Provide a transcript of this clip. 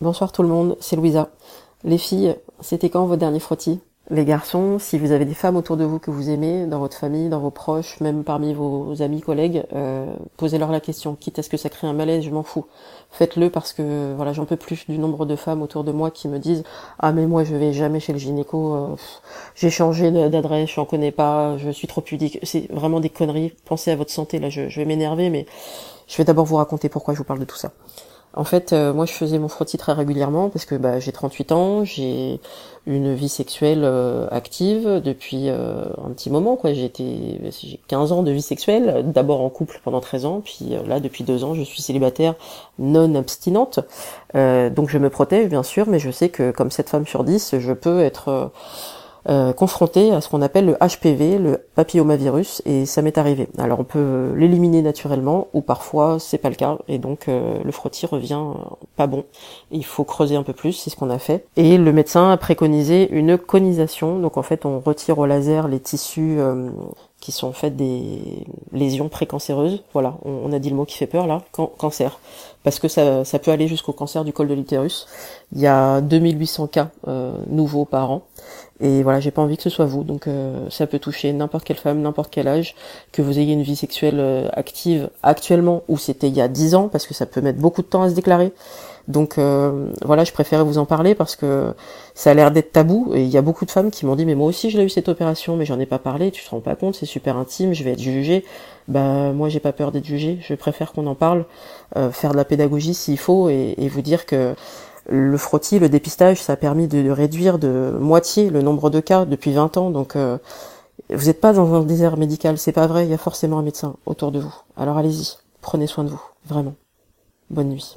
Bonsoir tout le monde, c'est Louisa. Les filles, c'était quand vos derniers frottis? Les garçons, si vous avez des femmes autour de vous que vous aimez, dans votre famille, dans vos proches, même parmi vos amis, collègues, euh, posez-leur la question. Quitte à ce que ça crée un malaise, je m'en fous. Faites-le parce que voilà, j'en peux plus du nombre de femmes autour de moi qui me disent ah mais moi je vais jamais chez le gynéco, euh, j'ai changé d'adresse, je n'en connais pas, je suis trop pudique. C'est vraiment des conneries. Pensez à votre santé. Là, je vais m'énerver, mais je vais d'abord vous raconter pourquoi je vous parle de tout ça. En fait, euh, moi, je faisais mon frottis très régulièrement parce que bah, j'ai 38 ans, j'ai une vie sexuelle euh, active depuis euh, un petit moment. quoi. J'ai été, j'ai 15 ans de vie sexuelle, d'abord en couple pendant 13 ans, puis là, depuis deux ans, je suis célibataire non abstinente. donc, je me protège, bien sûr, mais je sais que comme cette femme sur 10, je peux être euh, confronté à ce qu'on appelle le HPV, le papillomavirus, et ça m'est arrivé. Alors on peut l'éliminer naturellement, ou parfois c'est pas le cas, et donc euh, le frottis revient pas bon. Il faut creuser un peu plus, c'est ce qu'on a fait. Et le médecin a préconisé une conisation, donc en fait on retire au laser les tissus euh, qui sont en fait des lésions précancéreuses. Voilà, on, a dit le mot qui fait peur là, cancer. Parce que ça, ça peut aller jusqu'au cancer du col de l'utérus. Il y a 2800 cas nouveaux par an. Et voilà, j'ai pas envie que ce soit vous. Donc euh, ça peut toucher n'importe quelle femme, n'importe quel âge, que vous ayez une vie sexuelle euh, active actuellement ou c'était il y a 10 ans, parce que ça peut mettre beaucoup de temps à se déclarer. Donc euh, voilà, je préférais vous en parler parce que ça a l'air d'être tabou et il y a beaucoup de femmes qui m'ont dit mais moi aussi j'ai eu cette opération mais j'en ai pas parlé, tu te rends pas compte, c'est super intime, je vais être jugée. Bah moi j'ai pas peur d'être jugée, je préfère qu'on en parle, faire de la pédagogie s'il faut et vous dire que le frottis, le dépistage, ça a permis de réduire de moitié le nombre de cas depuis 20 ans. Donc, euh, vous n'êtes pas dans un désert médical, c'est pas vrai. Il y a forcément un médecin autour de vous. Alors allez-y, prenez soin de vous, vraiment. Bonne nuit.